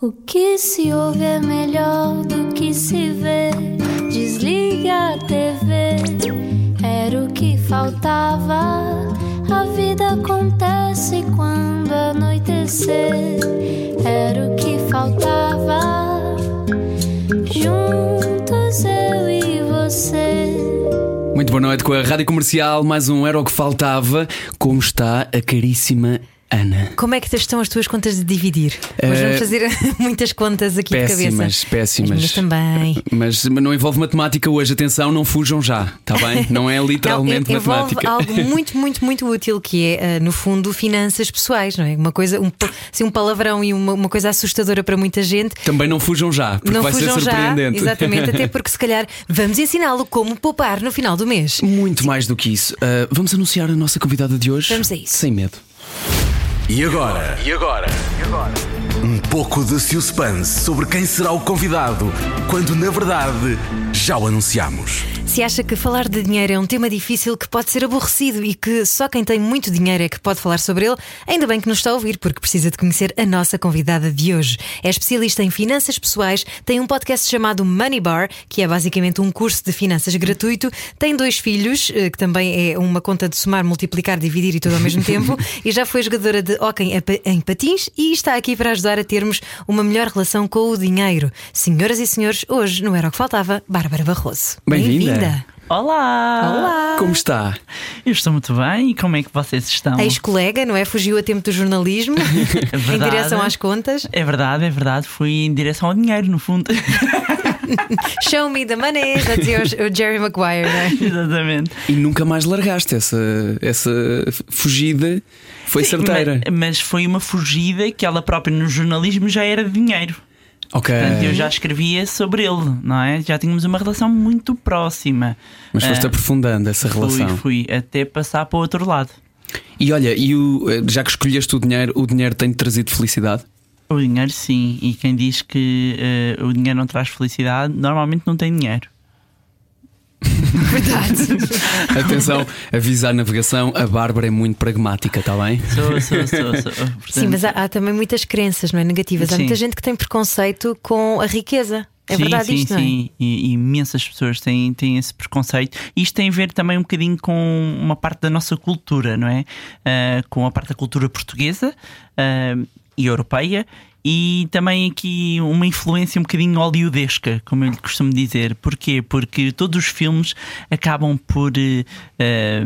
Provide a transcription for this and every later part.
O que se ouve é melhor do que se vê. Desliga a TV, era o que faltava. A vida acontece quando anoitecer, era o que faltava. Juntos eu e você. Muito boa noite com a Rádio Comercial, mais um Era o que Faltava. Como está a caríssima Ana? Como é que estão as tuas contas de dividir? Hoje Eh, vamos fazer muitas contas aqui de Péssimas, cabeça. péssimas. As minhas também. Mas não envolve matemática hoje, atenção, não fujam já, está bem? Não é literalmente Não, envolve matemática. algo muito, muito, muito útil que é, eh, no fundo, finanças pessoais, não é? Uma coisa, um, assim, um palavrão e uma, uma coisa assustadora para muita gente. Também não fujam já, porque não vai fujam ser já, surpreendente. exatamente, até porque se calhar vamos ensiná-lo como poupar no final do mês. Muito mais do que isso. Ah, vamos anunciar a nossa convidada de hoje? Vamos a isso. Sem medo. E agora? E agora? Um pouco de suspense sobre quem será o convidado, quando na verdade já o anunciamos. Se acha que falar de dinheiro é um tema difícil que pode ser aborrecido e que só quem tem muito dinheiro é que pode falar sobre ele, ainda bem que nos está a ouvir, porque precisa de conhecer a nossa convidada de hoje. É especialista em finanças pessoais, tem um podcast chamado Money Bar, que é basicamente um curso de finanças gratuito, tem dois filhos, eh, que também é uma conta de somar, multiplicar, dividir e tudo ao mesmo tempo, e já foi jogadora de hóquei pa- em patins e está aqui para ajudar a termos uma melhor relação com o dinheiro. Senhoras e senhores, hoje não era o que faltava, Bárbara Barroso. Bem-vinda. Olá! Olá! Como está? Eu estou muito bem e como é que vocês estão? Ex-colega, não é? Fugiu a tempo do jornalismo em verdade. direção às contas. É verdade, é verdade, fui em direção ao dinheiro, no fundo. Show me the money, já dizia o- Jerry Maguire, não é? Exatamente. E nunca mais largaste essa, essa fugida. Foi certeira. Mas, mas foi uma fugida que ela própria no jornalismo já era de dinheiro. Ok. Portanto, eu já escrevia sobre ele, não é? Já tínhamos uma relação muito próxima. Mas foste Ah, aprofundando essa Fui, relação. fui até passar para o outro lado. E olha, e o, já que escolheste o dinheiro, o dinheiro tem-te trazido felicidade? O dinheiro, sim. E quem diz que eh, o dinheiro não traz felicidade, normalmente não tem dinheiro. Verdade. Atenção, avisa a navegação, a Bárbara é muito pragmática, está bem? Sou, sou, sou. sou. Portanto, Sim, mas há, há também muitas crenças, não é? Negativas. Há Sim. muita gente que tem preconceito com a riqueza. É sim, verdade sim, isto, não é? sim. E, e imensas pessoas têm, têm esse preconceito. Isto tem a ver também um bocadinho com uma parte da nossa cultura, não é? Ah, com a parte da cultura portuguesa ah, e europeia. E também aqui uma influência um bocadinho hollywoodesca, como eu lhe costumo dizer. Porquê? Porque todos os filmes acabam por eh,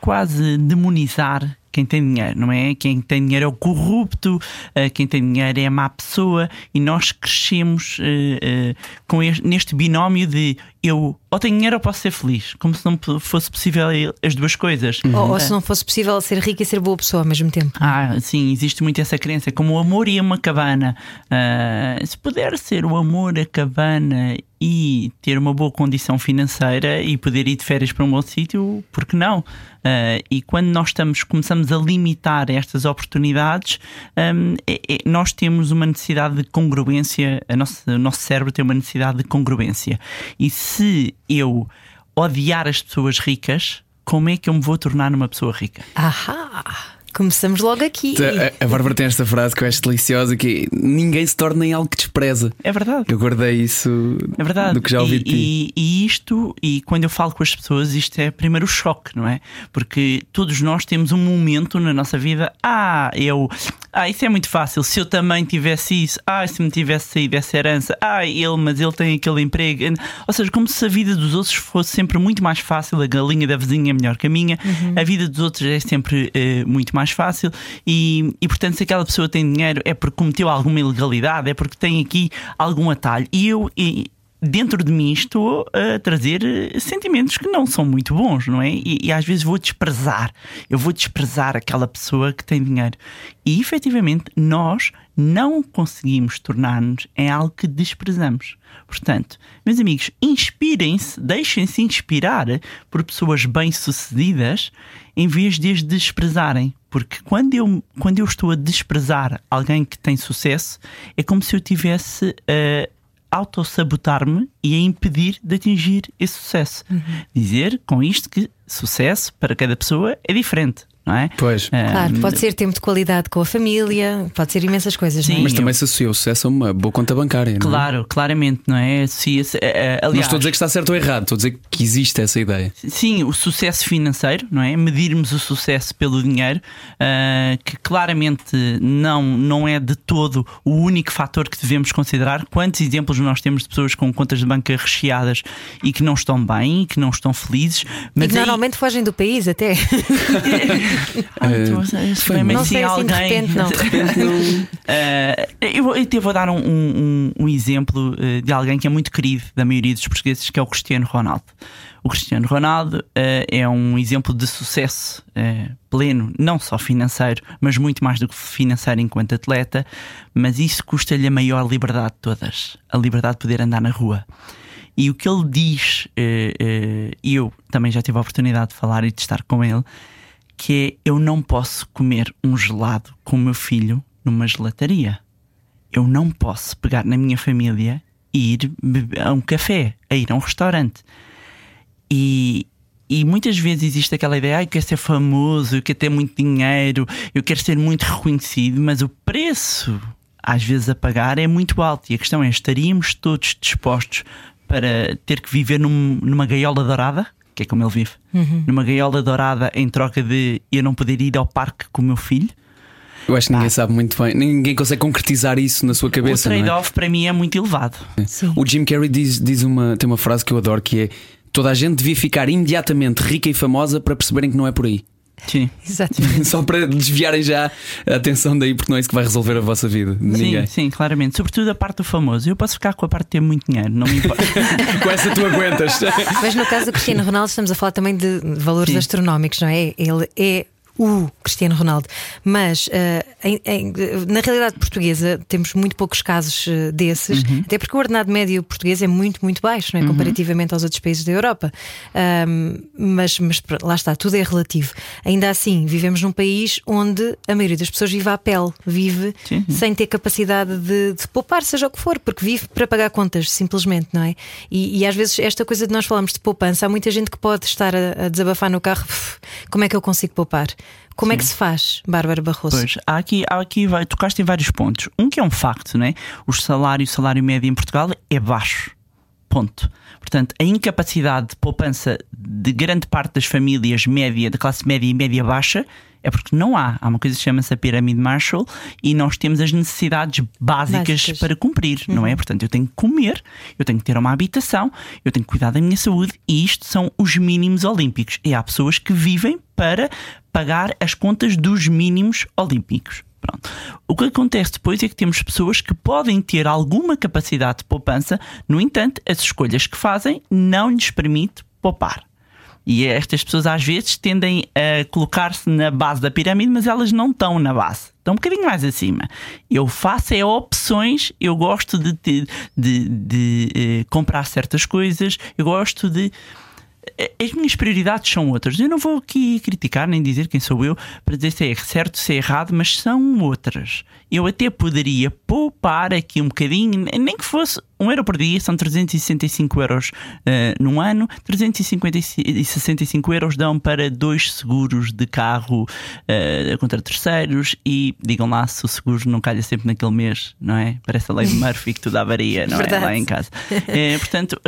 quase demonizar quem tem dinheiro, não é? Quem tem dinheiro é o corrupto, eh, quem tem dinheiro é a má pessoa e nós crescemos eh, eh, com este, neste binómio de eu ou tenho dinheiro ou posso ser feliz, como se não fosse possível as duas coisas. Ou, ou se não fosse possível ser rica e ser boa pessoa ao mesmo tempo. Ah, sim, existe muito essa crença, como o amor e uma cabana. Ah, se puder ser o amor, a cabana e ter uma boa condição financeira e poder ir de férias para um bom sítio, por que não? Ah, e quando nós estamos, começamos a limitar estas oportunidades, hum, é- é- nós temos uma necessidade de congruência, a nossa- o nosso cérebro tem uma necessidade de congruência. E se eu odiar as pessoas ricas, como é que eu me vou tornar uma pessoa rica? Ahá! Começamos logo aqui. A, a Bárbara tem esta frase que eu acho deliciosa: que ninguém se torna em algo que despreza. É verdade. Eu guardei isso É verdade. do que já ouvi e, de ti. e, e isto, e quando eu falo com as pessoas, isto é primeiro o choque, não é? Porque todos nós temos um momento na nossa vida, ah, eu, ah, isso é muito fácil. Se eu também tivesse isso, ah, se me tivesse saído essa herança, ah, ele, mas ele tem aquele emprego. Ou seja, como se a vida dos outros fosse sempre muito mais fácil, a galinha da vizinha é melhor que a minha, a vida dos outros é sempre eh, muito mais fácil. E, e portanto, se aquela pessoa tem dinheiro, é porque cometeu alguma ilegalidade, é porque tem aqui algum atalho. E eu. Dentro de mim estou a trazer eh, sentimentos que não são muito bons, não é? E, e às vezes vou desprezar. Eu vou desprezar aquela pessoa que tem dinheiro. E efetivamente nós não conseguimos tornar-nos em algo que desprezamos. Portanto, meus amigos, inspirem-se, deixem-se inspirar por pessoas bem-sucedidas em vez de as desprezarem. Porque quando eu, quando eu estou a desprezar alguém que tem sucesso, é como se eu tivesse a autossabotar-me e a impedir de atingir esse sucesso. Dizer com isto que sucesso para cada pessoa é diferente. Não é? Pois. Ah, Claro, pode ser tempo de qualidade com a família, pode ser imensas coisas, não é? Sim. Mas também se associa o sucesso a uma boa conta bancária. não é? Claro, claramente, não é? Eh, Não aliás, estou a dizer que está certo ou errado, estou a dizer que existe essa ideia. Sim, o sucesso financeiro, não é? Medirmos o sucesso pelo dinheiro, ah, que claramente não, não é de todo o único fator que devemos considerar. Quantos exemplos nós temos de pessoas com contas de banca recheadas e que não estão bem, e que não estão felizes? E Mas que aí- normalmente fogem do país até. Eh, se foi Não assim assim de alguém- repente, não. Uh, eu, eu até vou dar um, um- um exemplo uh, de alguém que é muito querido da maioria dos portugueses, que é o Cristiano Ronaldo. O Cristiano Ronaldo uh, é um exemplo de sucesso uh, pleno, não só financeiro, mas muito mais do que financeiro enquanto atleta. Mas isso custa-lhe a maior liberdade de todas: a liberdade de poder andar na rua. E o que ele diz, eh, eh, e eu também já tive a oportunidade de falar e de estar com ele, que é eu não posso comer um gelado com o meu filho numa gelataria. Eu não posso pegar na minha família e ir a um café, a ir a um restaurante. E, e muitas vezes existe aquela ideia, ah, eu quero ser famoso, eu quero ter muito dinheiro, eu quero ser muito reconhecido, mas o preço às vezes a pagar é muito alto. E a questão é: estaríamos todos dispostos para ter que viver num- numa gaiola dourada? Que é como ele vive, numa gaiola dourada em troca de eu não poder ir ao parque com o meu filho. Eu acho que ninguém sabe muito bem, ninguém consegue concretizar isso na sua O cabeça. não é? trade-off para mim é muito elevado. Sim. O Jim Carrey diz, diz uma, tem uma frase que eu adoro que é toda a gente devia ficar imediatamente rica e famosa para perceberem que não é por aí. Sim. Exatamente. Só para desviarem já a atenção daí, porque não é isso que vai resolver a vossa vida. Ninguém. Sim, sim, claramente. Sobretudo a parte do famoso. Eu posso ficar com a parte de ter muito dinheiro, não me importa. Com essa tu aguentas. Mas no caso do Cristiano Ronaldo, estamos a falar também de valores Sim. astronómicos, não é? Ele é o Cristiano Ronaldo. Mas eh, em- em- na realidade portuguesa temos muito poucos casos eh, desses, Uhum. até porque o ordenado médio português é muito, muito baixo, não é? comparativamente aos outros países da Europa. Ahm, mas, mas lá está, tudo é relativo. Ainda assim, vivemos num país onde a maioria das pessoas vive à pele, vive Sim. sem ter capacidade de, de poupar, seja o que for, porque vive para pagar contas, simplesmente, não é? E, e às vezes esta coisa de nós falarmos de poupança, há muita gente que pode estar a, a desabafar no carro, "Uf, como é que eu consigo poupar? Como é que se faz, Bárbara Barroso? Pois, há aqui, há aqui vai, tocaste em vários pontos. Um que é um facto, né? O salário, o salário médio em Portugal é baixo. Ponto. Portanto, a incapacidade de poupança de grande parte das famílias média, da classe média e média baixa, é porque não há. Há uma coisa que chama-se a pirâmide Marshall e nós temos as necessidades básicas, Básicas. para cumprir, não é? Portanto, eu tenho que comer, eu tenho que ter uma habitação, eu tenho que cuidar da minha saúde e isto são os mínimos olímpicos. E há pessoas que vivem para pagar as contas dos mínimos olímpicos. Pronto. O que acontece depois é que temos pessoas que podem ter alguma capacidade de poupança, no entanto, as escolhas que fazem não lhes permite poupar. E estas pessoas às vezes tendem a colocar-se na base da pirâmide, mas elas não estão na base. Estão um bocadinho mais acima. Eu faço é opções, eu gosto de, ter- de, de, eh, comprar certas coisas, eu gosto de. As minhas prioridades são outras. Eu não vou aqui criticar nem dizer quem sou eu para dizer se é certo, se é errado, mas são outras. Eu até poderia poupar aqui um bocadinho, nem que fosse um euro por dia, são 365 euros eh, num ano. 365 euros dão para dois seguros de carro eh, contra terceiros e digam lá se o seguro não calha sempre naquele mês, não é? Parece a lei de Murphy que tudo avaria, não é? Verdade. Lá em casa. Eh, portanto,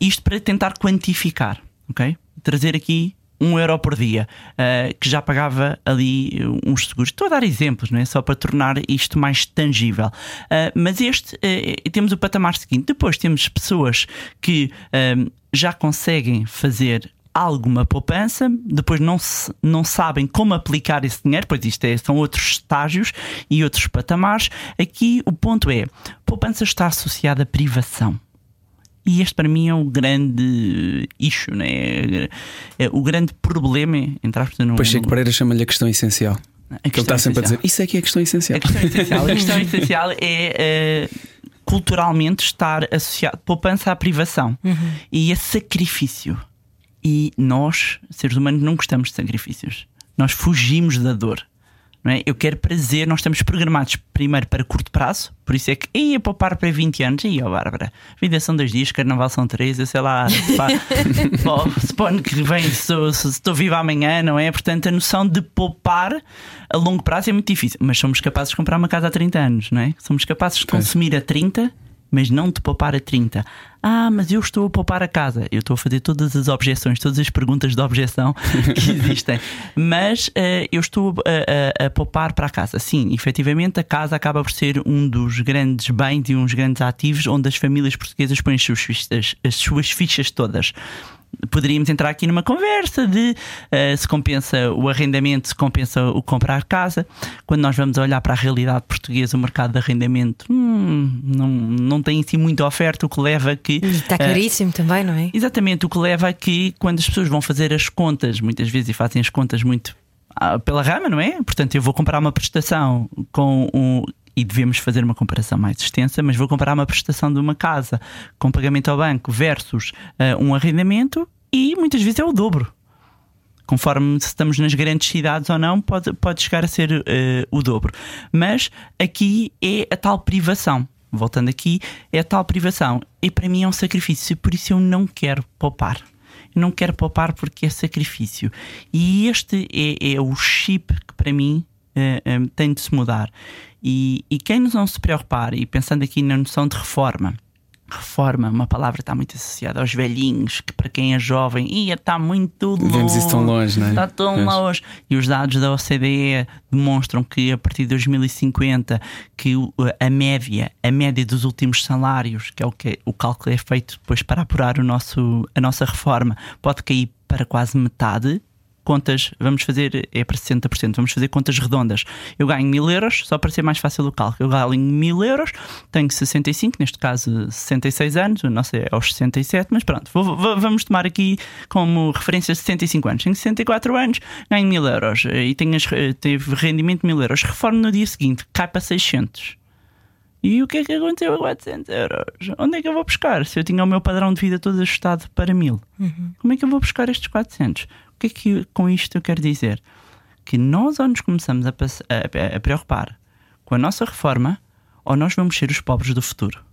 isto para tentar quantificar, ok? Trazer aqui um euro por dia, eh, que já pagava ali uns seguros. Estou a dar exemplos, não é? Só para tornar isto mais tangível. Eh, mas este, eh, temos o patamar seguinte. Depois temos pessoas que já conseguem fazer alguma poupança, depois não, se- não sabem como aplicar esse dinheiro, pois isto é, são outros estágios e outros patamares. Aqui o ponto é: poupança está associada à privação. E este para mim é o grande issue, né? é, o grande problema. Entre aspas, não, Pois Chico não- Pereira chama-lhe a questão essencial. a Que ele questão está sempre a dizer: Isso é que é a questão essencial. A questão essencial, a questão essencial é eh, culturalmente estar associado poupança à privação e a sacrifício. E nós, seres humanos, não gostamos de sacrifícios. Nós fugimos da dor. Não é? Eu quero prazer, nós estamos programados primeiro para curto prazo, por isso é que ia poupar para 20 anos, e ó Bárbara, vida são dois dias, carnaval são três, eu sei lá, suponho que vem se, se, estou vivo amanhã, não é? Portanto, a noção de poupar a longo prazo é muito difícil, mas somos capazes de comprar uma casa há 30 anos, não é? Somos capazes de consumir a 30 mas não de poupar a 30. Ah, mas eu estou a poupar a casa. Eu estou a fazer todas as objeções, todas as perguntas de objeção que existem. mas uh, eu estou a, a, a, poupar para a casa. Sim, efetivamente a casa acaba por ser um dos grandes bens e uns grandes ativos onde as famílias portuguesas põem as suas fichas, as suas fichas todas poderíamos entrar aqui numa conversa de uh, se compensa o arrendamento, se compensa o comprar casa. Quando nós vamos olhar para a realidade portuguesa, o mercado de arrendamento hum, não, não tem assim muita oferta, o que leva a que. Está eh, caríssimo uh, também, não é? Exatamente, o que leva a que quando as pessoas vão fazer as contas, muitas vezes e fazem as contas muito ah, pela rama, não é? Portanto, eu vou comprar uma prestação com um, e devemos fazer uma comparação mais extensa, mas vou comparar uma prestação de uma casa com pagamento ao banco versus uh, um arrendamento e muitas vezes é o dobro. Conforme se estamos nas grandes cidades ou não, pode, pode chegar a ser uh, o dobro. Mas aqui é a tal privação. Voltando aqui, é a tal privação. E para mim é um sacrifício, por isso eu não quero poupar. Não quero poupar porque é sacrifício. E este é, é o chip que para mim uh, uh, tem de se mudar. E, e quem não se preocupar, e pensando aqui na noção de reforma, reforma, uma palavra que está muito associada aos velhinhos, que para quem é jovem, ia, está muito longe. Vemos isso tão longe, não é? Está tão longe. E os dados da OCDE demonstram que a partir de 2050 que a média, a média dos últimos salários, que é o que o cálculo é feito depois para apurar o nosso, a nossa reforma, pode cair para quase metade contas, vamos fazer, é para 60%, vamos fazer contas redondas. Eu ganho mil euros, só para ser mais fácil o cálculo. Eu ganho mil euros, tenho 65, neste caso 66 anos, o nosso é aos 67, mas pronto, vou, vou, vamos tomar aqui como referência 65 anos. Tenho 64 anos, ganho mil euros e tenho, teve rendimento de mil euros. Reformo no dia seguinte, cai para 600. E o que é que aconteceu a 400 euros? Onde é que eu vou buscar? Se eu tinha o meu padrão de vida todo ajustado para mil, uhum. como é que eu vou buscar estes 400? Que é que com isto eu quero dizer? Que nós ou nos começamos a, a, a preocupar com a nossa reforma ou nós vamos ser os pobres do futuro.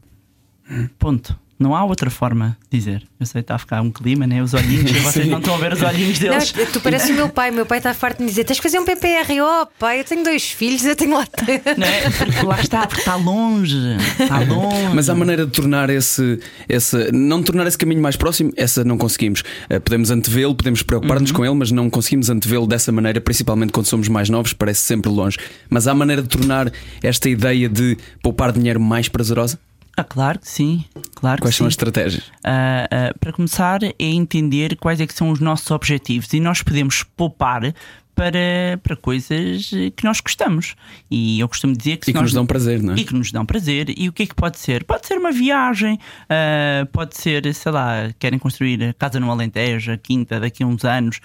Ponto. Não há outra forma de dizer. Eu sei que está a ficar um clima, né? Os olhinhos, vocês não estão a ver os olhinhos deles. Não, tu pareces o meu pai. O meu pai está farto de me dizer: tens que fazer um PPR. Oh, pai, eu tenho dois filhos, eu tenho lá. Não é? Porque lá está, porque está longe. Está longe. Mas há maneira de tornar esse, esse. Não tornar esse caminho mais próximo, essa não conseguimos. Eh, podemos antevê-lo, podemos preocupar-nos uhum. com ele, mas não conseguimos antevê-lo dessa maneira, principalmente quando somos mais novos, parece sempre longe. Mas há maneira de tornar esta ideia de poupar dinheiro mais prazerosa? Ah, claro que sim. Claro quais que são sim. as estratégias? Uh, uh, para começar, é entender quais é que são os nossos objetivos e nós podemos poupar para, para coisas que nós gostamos. E eu costumo dizer que. E que nós... nos dão prazer, não é? E que nos dão prazer. E o que é que pode ser? Pode ser uma viagem, uh, pode ser, sei lá, querem construir a casa no Alentejo, a quinta, daqui a uns anos.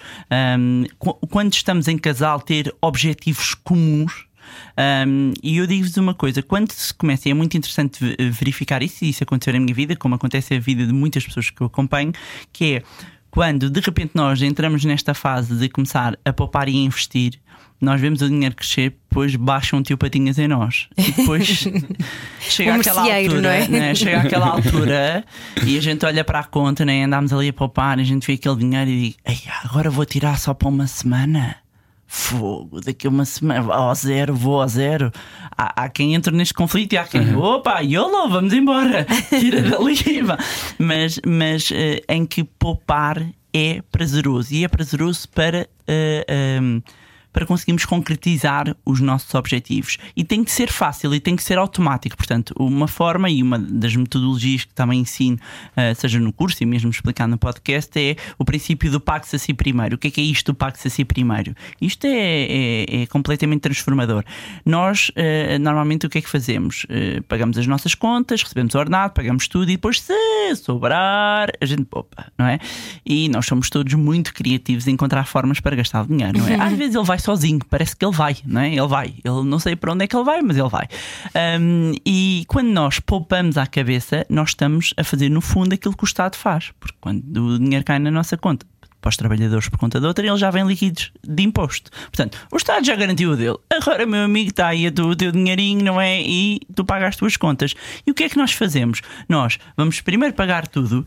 Um, quando estamos em casal, ter objetivos comuns um, e eu digo-vos uma coisa: quando se começa, e é muito interessante verificar isso, e isso aconteceu na minha vida, como acontece na vida de muitas pessoas que eu acompanho, que é quando de repente nós entramos nesta fase de começar a poupar e a investir, nós vemos o dinheiro crescer, depois baixa um tio patinhas em nós. E depois chega àquela altura, é? né? chega àquela altura e a gente olha para a conta, né? andamos ali a poupar, e a gente vê aquele dinheiro e diz: agora vou tirar só para uma semana. Fogo, daqui a uma semana, ao zero, vou ao zero. Há, há quem entre neste conflito e há quem, uhum. opa, YOLO, vamos embora, tira dali. mas, mas uh, em que poupar é prazeroso e é prazeroso para. Uh, eh, um, para conseguirmos concretizar os nossos objetivos. E tem que ser fácil e tem que ser automático. Portanto, uma forma e uma das metodologias que também ensino, uh, seja no curso e mesmo explicando no podcast, é o princípio do pague-se a si primeiro. O que é que é isto do pague-se a si primeiro? Isto é, é, é completamente transformador. Nós, uh, normalmente, o que é que fazemos? Uh, pagamos as nossas contas, recebemos o ordenado, pagamos tudo e depois, se sobrar, a gente poupa, não é? E nós somos todos muito criativos em encontrar formas para gastar o dinheiro, não é? Às vezes ele vai sozinho, parece que ele vai, não é? Ele vai, ele não sei para onde é que ele vai, mas ele vai. Um, e quando nós poupamos à cabeça, nós estamos a fazer no fundo aquilo que o Estado faz, porque quando o dinheiro cai na nossa conta, para os trabalhadores por conta de outra, eles já vêm líquidos de imposto. Portanto, o Estado já garantiu o dele. Agora, meu amigo, está aí o teu dinheirinho, não é? E tu pagas as tuas contas. E o que é que nós fazemos? Nós vamos primeiro pagar tudo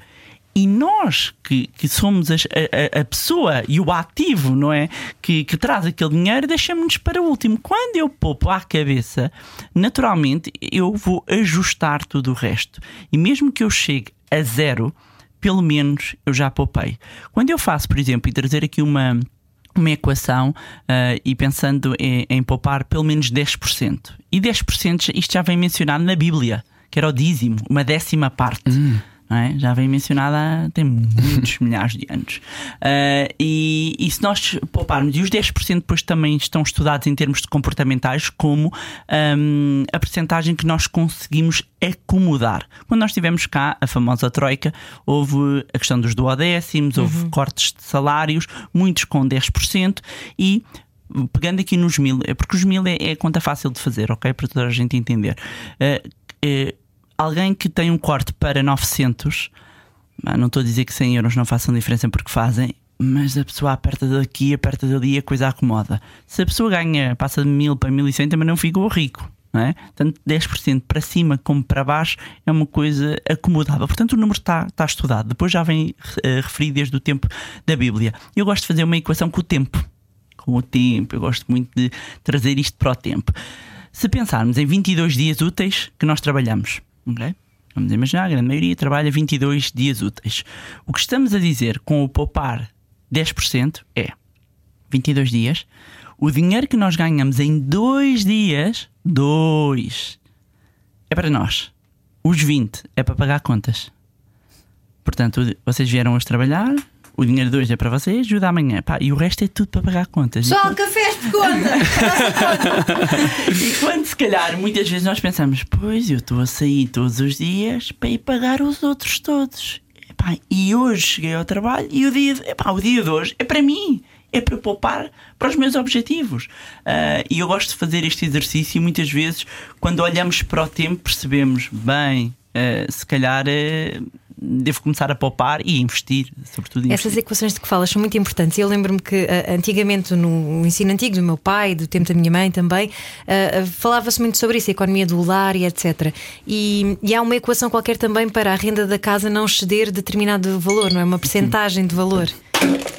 e nós que, que somos a, a, a, pessoa e o ativo, não é? Que, que traz aquele dinheiro, deixamos-nos para o último. Quando eu poupo à cabeça, naturalmente eu vou ajustar tudo o resto. E mesmo que eu chegue a zero, pelo menos eu já poupei. Quando eu faço, por exemplo, e trazer aqui uma uma equação uh, e pensando em, em, poupar pelo menos 10%. E 10% isto já vem mencionado na Bíblia, que era o dízimo, uma décima parte. Hum é? já vem mencionada tem muitos milhares de anos. Uh, e, e, se nós pouparmos, e os 10% depois também estão estudados em termos de comportamentais, como um, a percentagem que nós conseguimos acomodar. Quando nós tivemos cá a famosa Troika, houve a questão dos duodécimos, uhum. houve cortes de salários, muitos com 10%, e pegando aqui nos mil, é porque os mil é, é conta fácil de fazer, ok? Para toda a gente entender. Uh, uh, alguém que tem um corte para 900, não estou a dizer que 100 euros não façam diferença porque fazem, mas a pessoa aperta daqui, aperta dali, a coisa acomoda. Se a pessoa ganha, passa de 1000 para 1100, também não ficou rico. Não é? Tanto 10% para cima como para baixo é uma coisa acomodável. Portanto, o número está, está estudado. Depois já vem uh, referido desde o tempo da Bíblia. Eu gosto de fazer uma equação com o tempo. Com o tempo, eu gosto muito de trazer isto para o tempo. Se pensarmos em 22 dias úteis que nós trabalhamos, Vamos imaginar, a grande maioria trabalha 22 dias úteis. O que estamos a dizer com o poupar 10% é 22 dias. O dinheiro que nós ganhamos em dois dias, dois, é para nós. Os 20 é para pagar contas. Portanto, vocês vieram hoje trabalhar, o dinheiro de hoje é para vocês, ajuda amanhã. Pá, e o resto é tudo para pagar contas. Só cafés por conta! e quando se calhar muitas vezes nós pensamos, pois eu estou a sair todos os dias para ir pagar os outros todos. Epá, e hoje cheguei ao trabalho e o dia, de, epá, o dia de hoje é para mim é para poupar para os meus objetivos. Uh, e eu gosto de fazer este exercício e muitas vezes, quando olhamos para o tempo, percebemos, bem, uh, se calhar. Uh, devo começar a poupar e investir, sobretudo investir. Essas equações de que falas são muito importantes. Eu lembro-me que uh, antigamente, no ensino antigo do meu pai, do tempo da minha mãe também, uh, falava-se muito sobre isso, a economia do lar e etc. E, e, há uma equação qualquer também para a renda da casa não exceder determinado valor, não é? Uma percentagem de valor.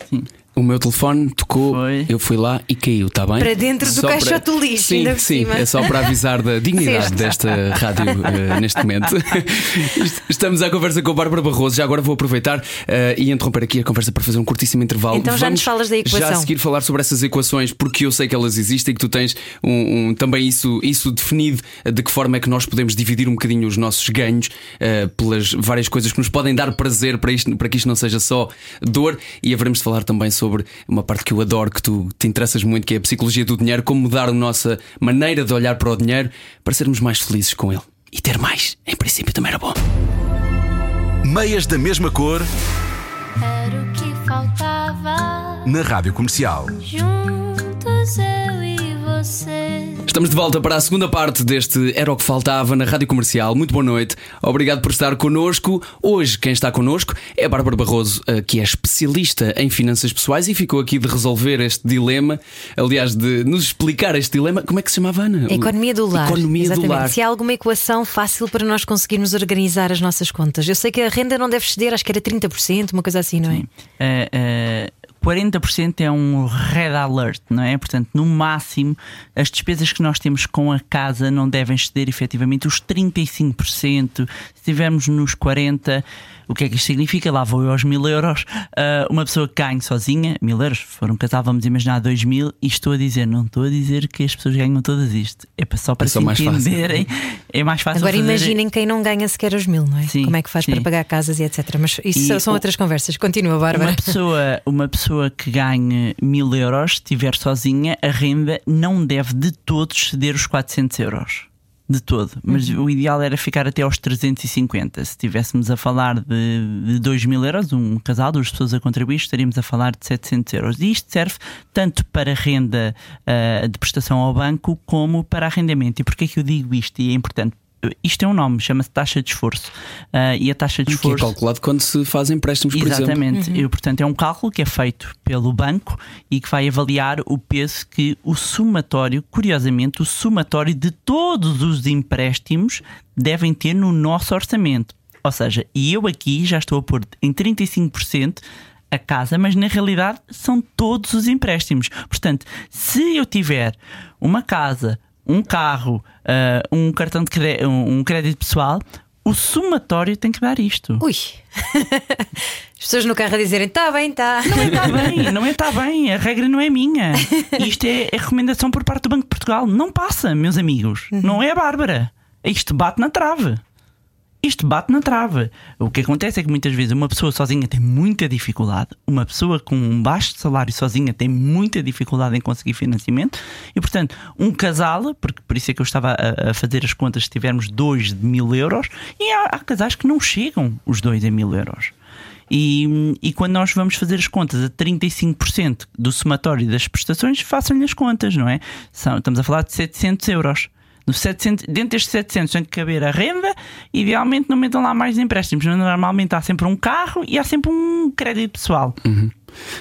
Sim. O meu telefone tocou, Foi. eu fui lá e caiu, está bem? Para dentro do caixote para... lixo. Sim, sim, cima. é só para avisar da dignidade desta rádio uh, neste momento. Estamos à conversa com a Bárbara Barroso. Já agora vou aproveitar uh, e interromper aqui a conversa para fazer um curtíssimo intervalo. Então já Vamos nos falas da equação. Já a seguir falar sobre essas equações, porque eu sei que elas existem e que tu tens um, um, também isso, isso definido de que forma é que nós podemos dividir um bocadinho os nossos ganhos uh, pelas várias coisas que nos podem dar prazer para, isto, para que isto não seja só dor. E haveremos de falar também sobre uma parte que eu adoro, que tu te interessas muito, que é a psicologia do dinheiro, como mudar a nossa maneira de olhar para o dinheiro para sermos mais felizes com ele. E ter mais, em princípio, também era bom. Meias da mesma cor. Era o que faltava. Na rádio comercial. Juntos eu e. Estamos de volta para a segunda parte deste Era o que Faltava na Rádio Comercial. Muito boa noite, obrigado por estar connosco. Hoje, quem está connosco é a Bárbara Barroso, eh, que é especialista em finanças pessoais e ficou aqui de resolver este dilema. Aliás, de nos explicar este dilema. Como é que se chamava, Ana? Economia do lar. Economia Exatamente. do lar. Se há alguma equação fácil para nós conseguirmos organizar as nossas contas. Eu sei que a renda não deve ceder, acho que era 30%, uma coisa assim, não é? Sim. Uh, uh 40% é um red alert, não é? Portanto, no máximo, as despesas que nós temos com a casa não devem exceder efetivamente os 35%. Se estivermos nos 40%, o que é que isto significa? Lá vou eu aos mil euros. Uh, uma pessoa que ganha sozinha, mil euros, for um casal, vamos imaginar dois mil, e estou a dizer, não estou a dizer que as pessoas ganham todas isto. É só para é só se entenderem. É mais fácil. Agora fazer... imaginem quem não ganha sequer os mil, não é? Sim, Como é que faz sim. para pagar casas e etc. Mas isso e são o... outras conversas. Continua, Bárbara. Uma pessoa, uma pessoa que ganhe mil euros, estiver sozinha, a renda não deve de todos ceder os 400 euros de todo, mas uhum. o ideal era ficar até aos 350. Se estivéssemos a falar de, de 2 mil euros, um casal, duas pessoas a contribuir, estaríamos a falar de 700 euros. E isto serve tanto para renda uh, de prestação ao banco como para arrendamento. E porquê é que eu digo isto? E é importante isto é um nome, chama-se taxa de esforço. Uh, e a taxa de esforço. Que é calculado quando se fazem empréstimos, por Exatamente. exemplo. Uhum. portanto, é um cálculo que é feito pelo banco e que vai avaliar o peso que o somatório, curiosamente, o somatório de todos os empréstimos devem ter no nosso orçamento. Ou seja, e eu aqui já estou a pôr em 35% a casa, mas na realidade são todos os empréstimos. Portanto, se eu tiver uma casa, um carro, uh, um cartão de crédito, um crédito pessoal, o somatório tem que dar isto. Ui! As pessoas no carro a dizerem está bem, está. Não é está bem, não é está bem, a regra não é minha. Isto é, é recomendação por parte do Banco de Portugal. Não passa, meus amigos. Uhum. Não é a Bárbara. Isto bate na trave isto bate na trave. O que acontece é que muitas vezes uma pessoa sozinha tem muita dificuldade, uma pessoa com um baixo salário sozinha tem muita dificuldade em conseguir financiamento e, portanto, um casal, porque por isso é que eu estava a, a fazer as contas, se tivermos dois de mil euros, e há, há casais que não chegam os dois a mil euros. E, e, quando nós vamos fazer as contas a 35% do somatório das prestações, façam-lhe as contas, não é? São, estamos a falar de 700 euros. 700, dentro destes 700 tem que caber a renda, idealmente não metam lá mais empréstimos. Normalmente há sempre um carro e há sempre um crédito pessoal. Uhum.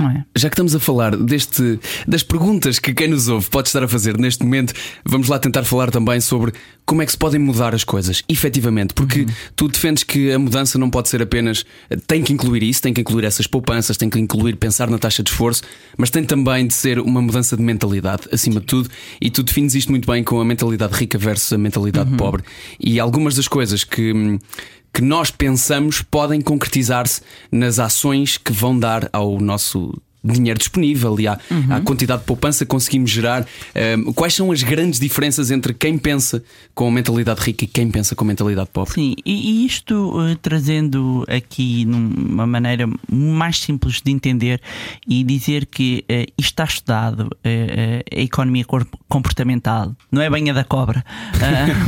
É? Já que estamos a falar deste, das perguntas que quem nos ouve pode estar a fazer neste momento, vamos lá tentar falar também sobre como é que se podem mudar as coisas, efetivamente, porque uhum. tu defendes que a mudança não pode ser apenas. tem que incluir isso, tem que incluir essas poupanças, tem que incluir pensar na taxa de esforço, mas tem também de ser uma mudança de mentalidade, acima de tudo, e tu defines isto muito bem com a mentalidade rica versus a mentalidade uhum. pobre. E algumas das coisas que hum, que nós pensamos podem concretizar-se nas ações que vão dar ao nosso dinheiro disponível e à, uhum. à quantidade de poupança que conseguimos gerar. Um, quais são as grandes diferenças entre quem pensa com a mentalidade rica e quem pensa com a mentalidade pobre? Sim, e, isto uh, trazendo aqui numa maneira mais simples de entender e dizer que uh, isto está estudado, uh, a economia comportamental, não é banha da cobra,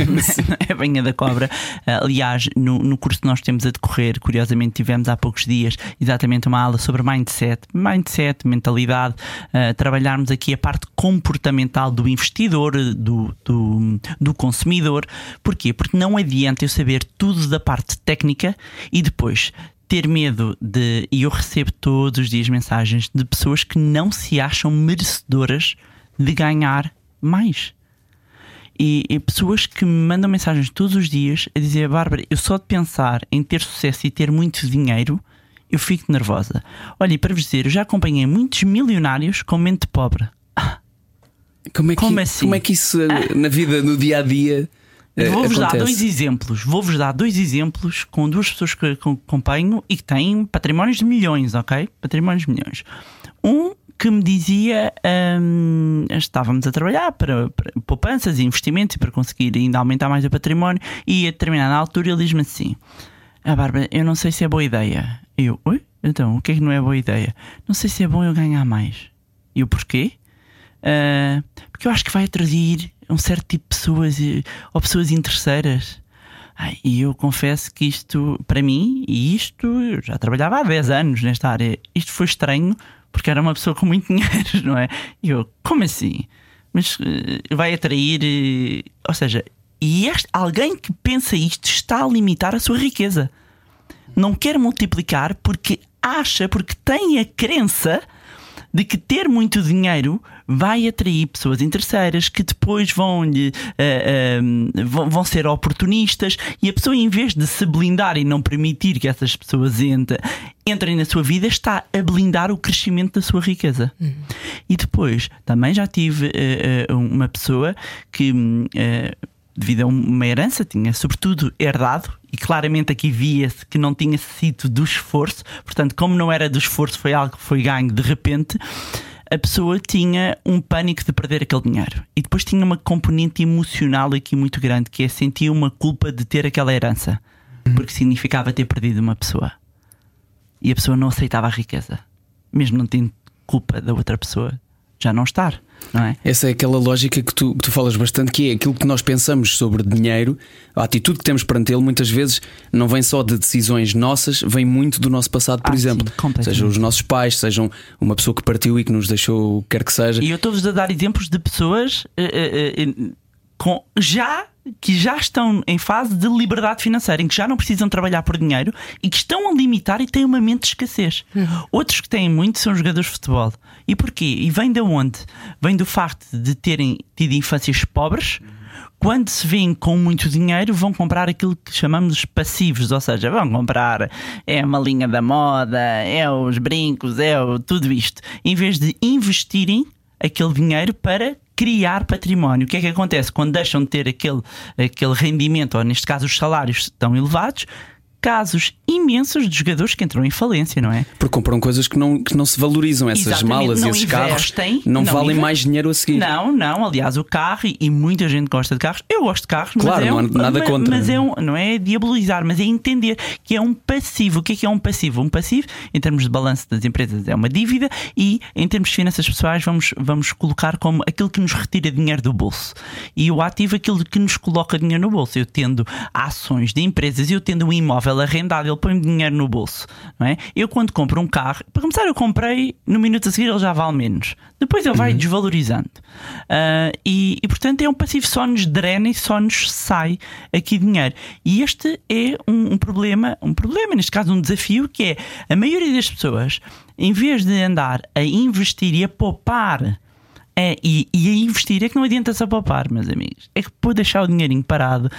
não é banha da cobra. aliás, no, no curso que nós temos a decorrer, curiosamente tivemos há poucos dias exatamente uma aula sobre mindset. Mindset mindset, mentalidade, uh, trabalharmos aqui a parte comportamental do investidor, do, do, do consumidor. Porquê? Porque não adianta eu saber tudo da parte técnica e depois ter medo de. E eu recebo todos os dias mensagens de pessoas que não se acham merecedoras de ganhar mais. E, e, pessoas que me mandam mensagens todos os dias a dizer: Bárbara, eu só de pensar em ter sucesso e ter muito dinheiro eu fico nervosa. Olha, e para vos dizer, eu já acompanhei muitos milionários com mente pobre. Como é que, como assim? como é que isso ah. na vida, no dia a dia. Eh, Vou-vos dar dois exemplos. Vou-vos dar dois exemplos com duas pessoas que acompanho e que têm patrimónios de milhões, ok? Patrimónios de milhões. Um que me dizia hum, estávamos a trabalhar para, para, poupanças e investimentos e para conseguir ainda aumentar mais o património e a determinada altura ele diz-me assim: a ah, Bárbara, eu não sei se é boa ideia. E eu, oi? Então, o que é que não é boa ideia? Não sei se é bom eu ganhar mais. E o porquê? Uh, porque eu acho que vai atrair um certo tipo de pessoas ou pessoas interesseiras. E eu confesso que isto, para mim, e isto, eu já trabalhava há 10 anos nesta área, isto foi estranho porque era uma pessoa com muito dinheiro, não é? E eu, como assim? Mas uh, vai atrair. Uh, ou seja, e este, alguém que pensa isto está a limitar a sua riqueza. Não quer multiplicar porque acha, porque tem a crença de que ter muito dinheiro vai atrair pessoas interesseiras que depois vão, lhe, uh, uh, vão, ser oportunistas e a pessoa, em vez de se blindar e não permitir que essas pessoas entre, entrem na sua vida, está a blindar o crescimento da sua riqueza. Uhum. E depois, também já tive uh, uma pessoa que devido a uma herança, tinha sobretudo herdado, e claramente aqui via-se que não tinha sido do esforço, portanto, como não era do esforço, foi algo que foi ganho de repente. A pessoa tinha um pânico de perder aquele dinheiro e depois tinha uma componente emocional aqui muito grande que é sentir uma culpa de ter aquela herança porque significava ter perdido uma pessoa e a pessoa não aceitava a riqueza, mesmo não tendo culpa da outra pessoa já não estar. Não é? Essa é aquela lógica que tu, que tu falas bastante, que é aquilo que nós pensamos sobre dinheiro, a atitude que temos perante ele, muitas vezes não vem só de decisões nossas, vem muito do nosso passado, por ah, exemplo. Sim, sejam os nossos pais, sejam uma pessoa que partiu e que nos deixou, quer que seja. E eu estou-vos a dar exemplos de pessoas. Uh, uh, uh, com já que já estão em fase de liberdade financeira, em que já não precisam trabalhar por dinheiro e que estão a limitar e têm uma mente de escassez. Uhum. Outros que têm muito são jogadores de futebol. E porquê? E vem de onde? Vem do facto de terem tido infâncias pobres. Quando se vêem com muito dinheiro, vão comprar aquilo que chamamos passivos, ou seja, vão comprar é uma linha da moda, é os brincos, é o, tudo isto, em vez de investirem aquele dinheiro para criar património. O que é que acontece? Quando deixam de ter aquele, aquele rendimento, ou neste caso os salários estão elevados, casos imensos de jogadores que entram em falência, não é? Porque compram coisas que não, que não se valorizam, essas Exatamente, malas e esses carros não, não valem investem. mais dinheiro a seguir. Não, não, aliás, o carro, e, muita gente gosta de carros, eu gosto de carros, claro, mas é não um, nada contra. Mas é um, não é diabolizar, mas é entender que é um passivo. O que é que é um passivo? Um passivo, em termos de balanço das empresas, é uma dívida e em termos de finanças pessoais, vamos, vamos colocar como aquilo que nos retira dinheiro do bolso. E o ativo, aquilo que nos coloca dinheiro no bolso. Eu tendo ações de empresas, eu tendo um imóvel arrendado, ele põe põe dinheiro no bolso. Não é? Eu, quando compro um carro, para começar, eu comprei, no minuto a seguir ele já vale menos. Depois ele vai uhum. desvalorizando. Uh, e, e, portanto, é um passivo só nos drena e só nos sai aqui dinheiro. E este é um, um problema, um problema, neste caso, um desafio, que é a maioria das pessoas, em vez de andar a investir e a poupar. É, e, e a investir é que não adianta só poupar, meus amigos. É que pôr deixar o dinheirinho parado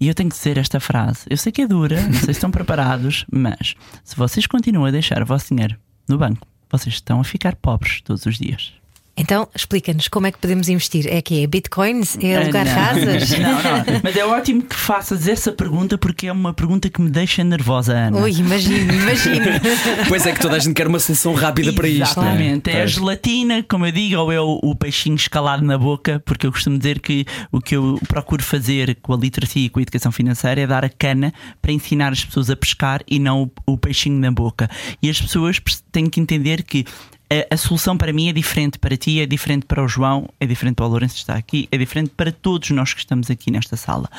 e eu tenho que dizer esta frase. Eu sei que é dura, não sei se estão preparados, mas se vocês continuam a deixar o vosso dinheiro no banco, vocês estão a ficar pobres todos os dias. Então, explica-nos como é que podemos investir. É que é bitcoins? É alugar casas? Não, não. Mas é ótimo que faças essa pergunta porque é uma pergunta que me deixa nervosa, Ana. Ui, imagino, imagino. pois é que toda a gente quer uma solução rápida para isto. É? Exatamente. É? é a gelatina, como eu digo, ou é o, o, peixinho escalado na boca, porque eu costumo dizer que o que eu procuro fazer com a literacia e com a educação financeira é dar a cana para ensinar as pessoas a pescar e não o, o peixinho na boca. E as pessoas têm que entender que a, a, solução para mim é diferente para ti, é diferente para o João, é diferente para o Lourenço que está aqui, é diferente para todos nós que estamos aqui nesta sala.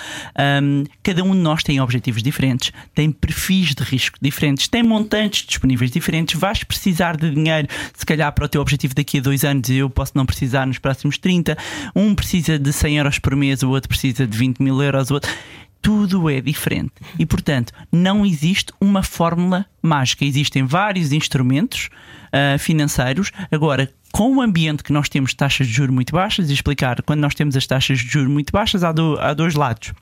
Um, cada um de nós tem objetivos diferentes, tem perfis de risco diferentes, tem montantes disponíveis diferentes. Vais precisar de dinheiro, se calhar, para o teu objetivo daqui a dois anos, eu posso não precisar nos próximos 30. Um precisa de 100 euros por mês, o outro precisa de 20 mil euros, o outro tudo é diferente. E, portanto, não existe uma fórmula mágica. Existem vários instrumentos uh, financeiros. Agora, com o ambiente que nós temos taxas de juros muito baixas, e explicar, quando nós temos as taxas de juros muito baixas, há, do, há dois lados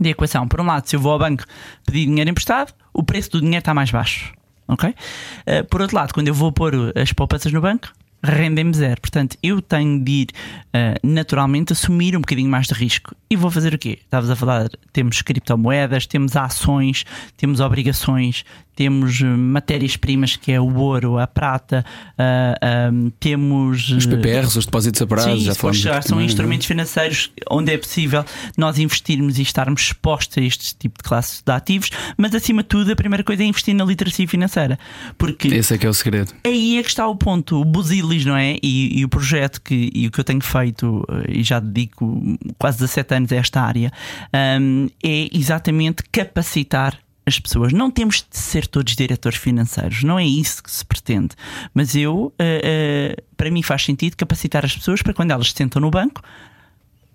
de equação. Por um lado, se eu vou ao banco pedir dinheiro emprestado, o preço do dinheiro está mais baixo. Ok? Uh, por outro lado, quando eu vou pôr as poupanças no banco, rendem-me zero. Portanto, eu tenho de ir uh, naturalmente assumir um bocadinho mais de risco. E vou fazer o quê? Estavas a falar, temos criptomoedas, temos ações, temos obrigações, temos eh, matérias-primas que é o ouro, a prata, uh, temos os PPRs, os depósitos a prazo, sim, já falamos. São instrumentos financeiros onde é possível nós investirmos e estarmos expostos a este tipo de classes de ativos, mas acima de tudo a primeira coisa é investir na literacia financeira, porque esse é que é o segredo. Aí é que está o ponto, o Busilis, não é? E, e o projeto que e o que eu tenho feito e já dedico quase 17 anos a esta área um, é exatamente capacitar as pessoas. Não temos de ser todos diretores financeiros, não é isso que se pretende. Mas eu, uh, uh, para mim, faz sentido capacitar as pessoas para quando elas se sentam no banco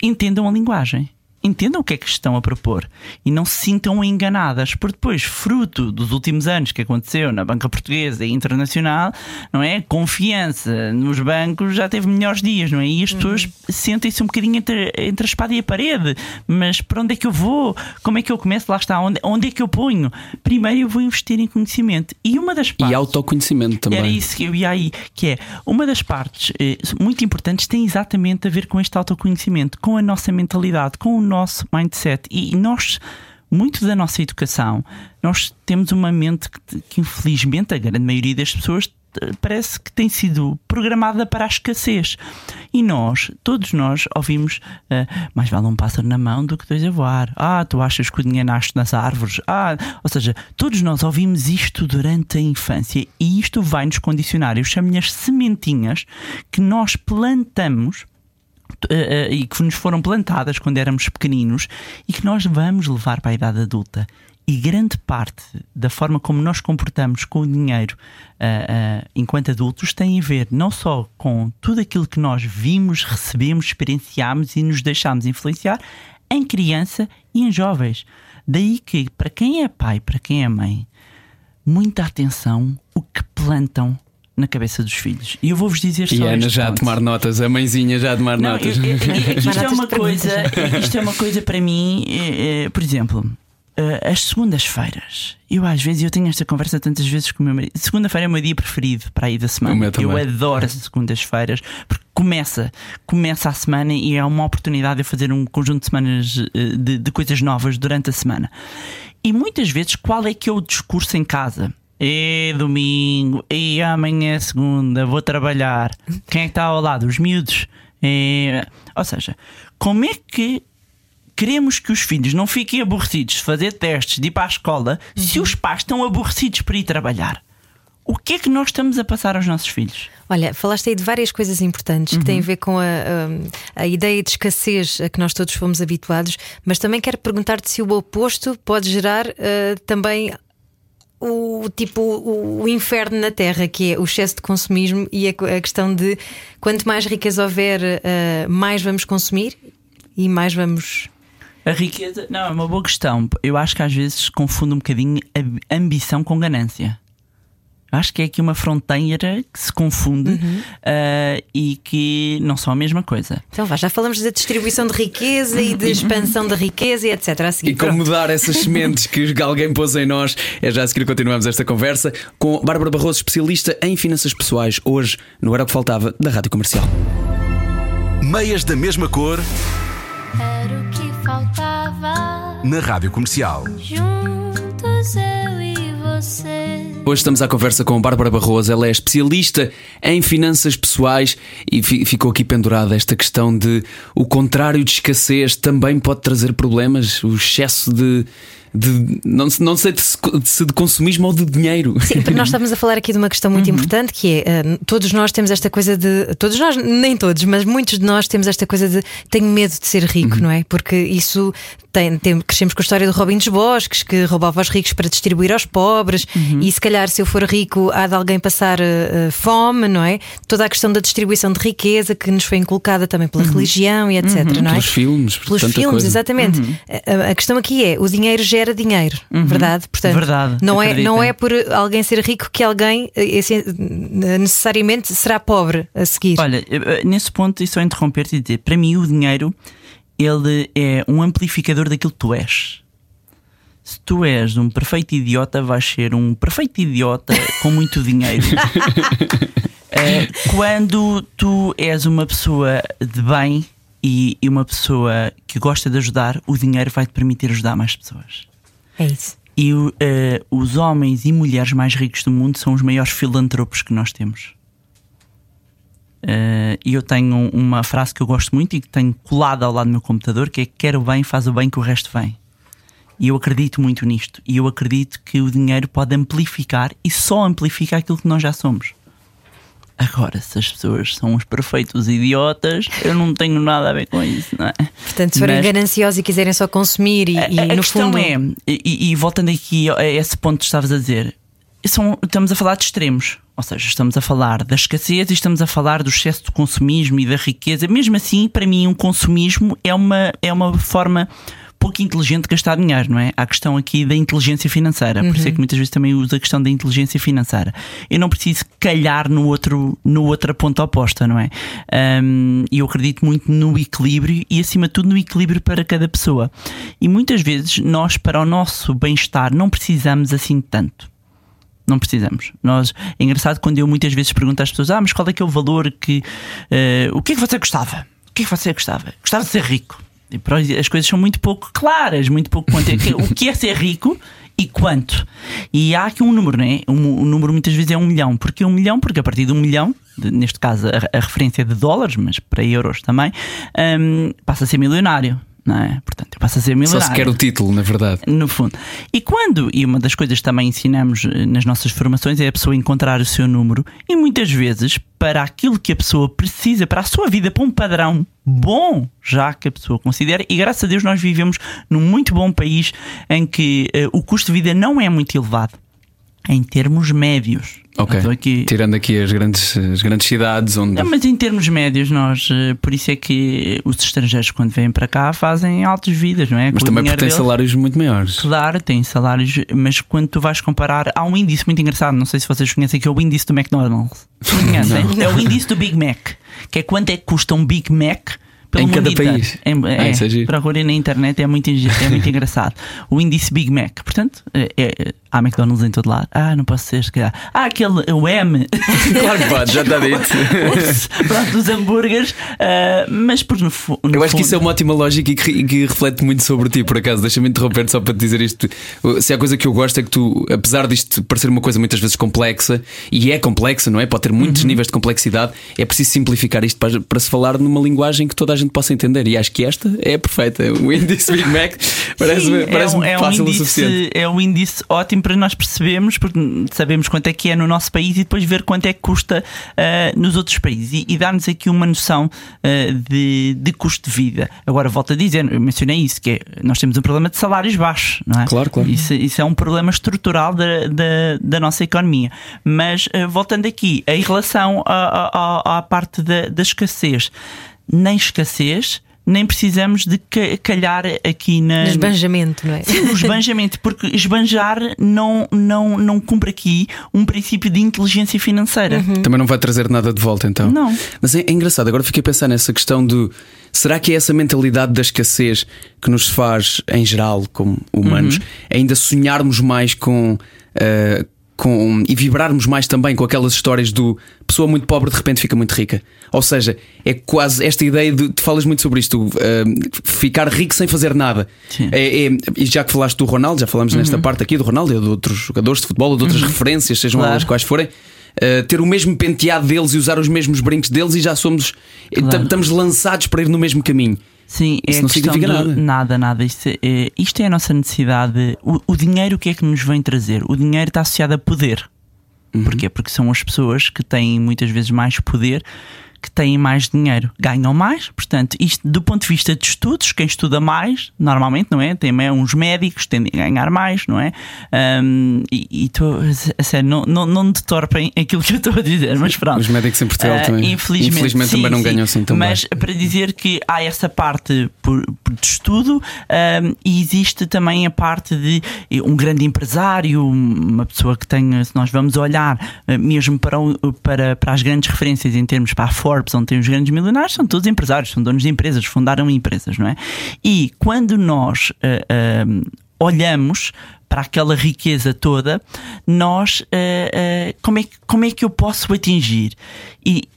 entendam a linguagem entendam o que é que estão a propor e não se sintam enganadas, porque depois, fruto dos últimos anos que aconteceu na banca portuguesa e internacional, não é? Confiança nos bancos já teve melhores dias, não é? E as uhum. pessoas sentem-se um bocadinho entre, entre a espada e a parede. Mas para onde é que eu vou? Como é que eu começo? Lá está, onde, onde é que eu ponho? Primeiro eu vou investir em conhecimento. E uma das partes. E autoconhecimento também. Era isso que eu ia aí, que é uma das partes eh, muito importantes tem exatamente a ver com este autoconhecimento, com a nossa mentalidade, com o nosso mindset. E nós, muito da nossa educação, nós temos uma mente que, que infelizmente a grande maioria das pessoas parece que tem sido programada para a escassez. E nós, todos nós, ouvimos uh, mais vale um pássaro na mão do que dois a voar. Ah, tu achas que o dinheiro nasce nas árvores? Ah, ou seja, todos nós ouvimos isto durante a infância e isto vai nos condicionar. Eu chamo-lhe as sementinhas que nós plantamos e que nos foram plantadas quando éramos pequeninos e que nós vamos levar para a idade adulta. E grande parte da forma como nós comportamos com o dinheiro uh, uh, enquanto adultos tem a ver não só com tudo aquilo que nós vimos, recebemos, experienciámos e nos deixámos influenciar em criança e em jovens. Daí que, para quem é pai, para quem é mãe, muita atenção o que plantam na cabeça dos filhos. E eu vou-vos dizer só. E Ana já ponto. a tomar notas, a mãezinha já a tomar Não, notas. Eu, eu, eu, isto, é uma coisa, isto é uma coisa para mim, é, é, por exemplo. Uh, as segundas-feiras, eu às vezes eu tenho esta conversa tantas vezes com o meu marido. Segunda-feira é o meu dia preferido para ir da semana. Eu adoro as segundas-feiras porque começa, começa a semana e é uma oportunidade de fazer um conjunto de semanas de, de coisas novas durante a semana. E muitas vezes, qual é que é o discurso em casa? É domingo, e amanhã é segunda, vou trabalhar. Quem é que está ao lado? Os miúdos. É... Ou seja, como é que queremos que os filhos não fiquem aborrecidos de fazer testes, de ir para a escola, uhum. se os pais estão aborrecidos para ir trabalhar? O que é que nós estamos a passar aos nossos filhos? Olha, falaste aí de várias coisas importantes uhum. que têm a ver com a, a, a, ideia de escassez a que nós todos fomos habituados, mas também quero perguntar-te se o oposto pode gerar uh, também o tipo o, o, inferno na Terra, que é o excesso de consumismo e a, a questão de quanto mais riqueza houver, uh, mais vamos consumir e mais vamos. A riqueza, não, é uma boa questão. Eu acho que às vezes confundo um bocadinho ambição com ganância. Acho que é aqui uma fronteira que se confunde uhum. uh, e que não são a mesma coisa. Então vá, já falamos da distribuição de riqueza e de expansão da riqueza e etc. A seguir, e como mudar essas sementes que alguém pôs em nós. É já a seguir continuamos esta conversa com Bárbara Barroso, especialista em finanças pessoais, hoje no Era o que Faltava da Rádio Comercial. Meias da mesma cor. Era o que faltava. Na Rádio Comercial. Juntos eu e. Hoje estamos à conversa com Bárbara Barroso, ela é especialista em finanças pessoais e ficou aqui pendurada esta questão de o contrário de escassez também pode trazer problemas, o excesso de de não, não sei de, se de consumismo ou de dinheiro. Sim, nós estamos a falar aqui de uma questão muito uhum. importante que é uh, todos nós temos esta coisa de todos nós, nem todos, mas muitos de nós temos esta coisa de tenho medo de ser rico, uhum. não é? Porque isso tem, tem, crescemos com a história do Robin dos Bosques que roubava aos ricos para distribuir aos pobres uhum. e se calhar se eu for rico há de alguém passar uh, fome, não é? Toda a questão da distribuição de riqueza que nos foi inculcada também pela uhum. religião e etc, uhum. não é? Pelos filmes, pelos filmes, coisa. exatamente. Uhum. A, a, questão aqui é o dinheiro gera dinheiro, uhum. verdade? Portanto, verdade, não é, não é por alguém ser rico que alguém esse, necessariamente será pobre a seguir. Olha, nesse ponto, e só interromper-te e dizer: para mim, o dinheiro ele é um amplificador daquilo que tu és. Se tu és um perfeito idiota, vais ser um perfeito idiota com muito dinheiro. é, quando tu és uma pessoa de bem e, e uma pessoa que gosta de ajudar, o dinheiro vai te permitir ajudar mais pessoas. É isso. E uh, os homens e mulheres mais ricos do mundo são os maiores filantropos que nós temos. Uh, e eu tenho uma frase que eu gosto muito e que tenho colado ao lado do meu computador, que é quer o bem, faz o bem que o resto vem. E eu acredito muito nisto. E eu acredito que o dinheiro pode amplificar e só amplifica aquilo que nós já somos. Agora, se as pessoas são os perfeitos idiotas, eu não tenho nada a ver com isso, não é? Portanto, se forem Mas, gananciosos e quiserem só consumir e, a, e a no questão fundo... é, e, e, voltando aqui a esse ponto que estavas a dizer, são, estamos a falar de extremos. Ou seja, estamos a falar da escassez e estamos a falar do excesso de consumismo e da riqueza. Mesmo assim, para mim, um consumismo é uma, é uma forma pouco inteligente gastar dinheiro, não é? Há a questão aqui da inteligência financeira, uhum. por isso é que uhum. muitas vezes também uso a questão da inteligência financeira. Eu não preciso calhar no outro, no outra ponta oposta, não é? Um, e eu acredito muito no equilíbrio e, acima de tudo, no equilíbrio para cada pessoa. E muitas vezes nós, para o nosso bem-estar, não precisamos assim tanto. Não precisamos. Nós, é engraçado quando eu muitas vezes pergunto às pessoas: Ah, mas qual é que é o valor que. Uh, o que é que você gostava? O que é que você gostava? Gostava de ser rico as coisas são muito pouco claras, muito pouco o que é ser rico e quanto. E há aqui um número, né? Um, um número muitas vezes é um milhão. Porque um milhão, porque a partir de um milhão, de, neste caso a, a, referência é de dólares, mas para euros também, um, passa a ser milionário. Não é? Portanto, eu passo a ser milionário. Só se quer o título, na verdade. No fundo. E quando, e uma das coisas que também ensinamos eh, nas nossas formações é a pessoa encontrar o seu número e muitas vezes para aquilo que a pessoa precisa, para a sua vida, para um padrão bom, já que a pessoa considera, e graças a Deus nós vivemos num muito bom país em que uh, o custo de vida não é muito elevado em termos médios. Ok. Aqui... Tirando aqui as grandes, as grandes cidades onde. Não, mas em termos médios, nós. Eh, por isso é que os estrangeiros, quando vêm para cá, fazem altas vidas, não é? Mas Com também porque têm salários muito maiores. Claro, têm salários, mas quando tu vais comparar, há um índice muito engraçado, não sei se vocês conhecem, que é o índice do McDonald's. Conhecem? é o índice do Big Mac, que é quanto é que custa um Big Mac em cada país. É, é, é, procurem na internet, é muito, é muito engraçado. O índice Big Mac, portanto, é, é Há McDonald's em todo lado. Ah, não posso ser, se calhar. Ah, aquele, o M. claro que pode, já está dito. Pronto, dos hambúrgueres. Uh, mas por no, no Eu acho fundo... que isso é uma ótima lógica e que, que reflete muito sobre ti, por acaso. Deixa-me interromper só para te dizer isto. Se há coisa que eu gosto é que tu, apesar disto parecer uma coisa muitas vezes complexa, e é complexa, não é? Pode ter muitos uhum. níveis de complexidade, é preciso simplificar isto para, para se falar numa linguagem que toda a gente possa entender. E acho que esta é perfeita. O índice Big Mac parece-me parece é, é fácil um índice, o suficiente. É um índice ótimo para nós percebermos, porque sabemos quanto é que é no nosso país e depois ver quanto é que custa uh, nos outros países e, e dar-nos aqui uma noção uh, de, de custo de vida. Agora, volto a dizer, eu mencionei isso, que é, nós temos um problema de salários baixos, não é? Claro, claro. Isso, isso é um problema estrutural da, da, da nossa economia. Mas, uh, voltando aqui, em relação à parte da, da escassez, nem escassez nem precisamos de calhar aqui na. esbanjamento, não é? Sim, o esbanjamento, porque esbanjar não, não, não cumpre aqui um princípio de inteligência financeira. Uhum. Também não vai trazer nada de volta, então. Não. Mas é, é engraçado, agora fiquei a pensar nessa questão do. Será que é essa mentalidade da escassez que nos faz, em geral, como humanos, uhum. ainda sonharmos mais com. Uh, com, e vibrarmos mais também com aquelas histórias do pessoa muito pobre de repente fica muito rica. Ou seja, é quase esta ideia de. Tu falas muito sobre isto, uh, ficar rico sem fazer nada. É, é, e já que falaste do Ronaldo, já falamos uhum. nesta parte aqui do Ronaldo, ou de outros jogadores de futebol, ou de outras uhum. referências, sejam claro. elas quais forem. Uh, ter o mesmo penteado deles e usar os mesmos brincos deles e já somos. Claro. Estamos lançados para ir no mesmo caminho. Sim, Isso é não significa nada. Nada, nada. Isto é, isto é a nossa necessidade. O, o, dinheiro, o que é que nos vem trazer? O dinheiro está associado a poder. Uhum. Porquê? Porque são as pessoas que têm muitas vezes mais poder que têm mais dinheiro ganham mais. Portanto, isto do ponto de vista de estudos, quem estuda mais, normalmente, não é? Tem uns médicos tendem a ganhar mais, não é? Um, e estou a sério, não, não, não detorpem aquilo que eu estou a dizer, mas pronto. Os médicos em Portugal uh, também, infelizmente, infelizmente sim, também não sim, ganham assim tão Mas bem. para dizer que há essa parte por, por de estudo um, e existe também a parte de um grande empresário, uma pessoa que tenha, se nós vamos olhar uh, mesmo para, para, para as grandes referências em termos para a forma Forbes, onde tem os grandes milionários, são todos empresários, são donos de empresas, fundaram empresas, não é? E quando nós uh, uh, olhamos para aquela riqueza toda, nós uh, como, é, como é que eu posso atingir? E,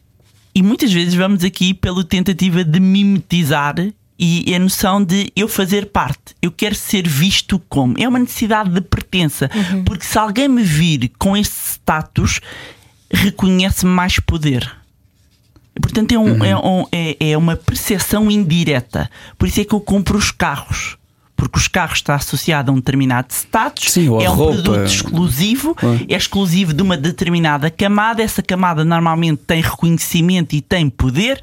e muitas vezes vamos aqui pela tentativa de mimetizar e a noção de eu fazer parte, eu quero ser visto como. É uma necessidade de pertença, uhum. porque se alguém me vir com esse status, reconhece mais poder. Portanto, é, um, uhum. é, um, é, é uma percepção indireta. Por isso é que eu compro os carros porque os carros está associado a um determinado status, Sim, é um roupa. produto exclusivo, é exclusivo de uma determinada camada. Essa camada normalmente tem reconhecimento e tem poder.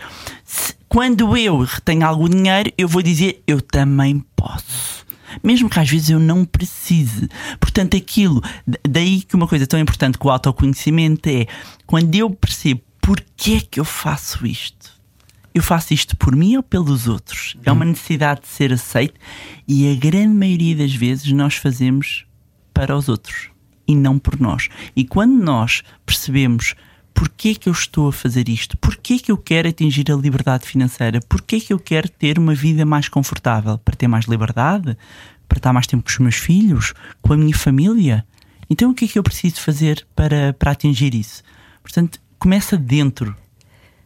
Quando eu tenho algum dinheiro, eu vou dizer eu também posso. Mesmo que às vezes eu não precise. Portanto, aquilo, daí que uma coisa tão importante que o autoconhecimento é quando eu percebo porquê é que eu faço isto? Eu faço isto por mim ou pelos outros? É uma necessidade de ser aceito e a grande maioria das vezes nós fazemos para os outros e não por nós. E quando nós percebemos porquê é que eu estou a fazer isto, porquê é que eu quero atingir a liberdade financeira, porquê é que eu quero ter uma vida mais confortável, para ter mais liberdade, para estar mais tempo com os meus filhos, com a minha família. Então o que é que eu preciso fazer para, para atingir isso? Portanto, começa dentro.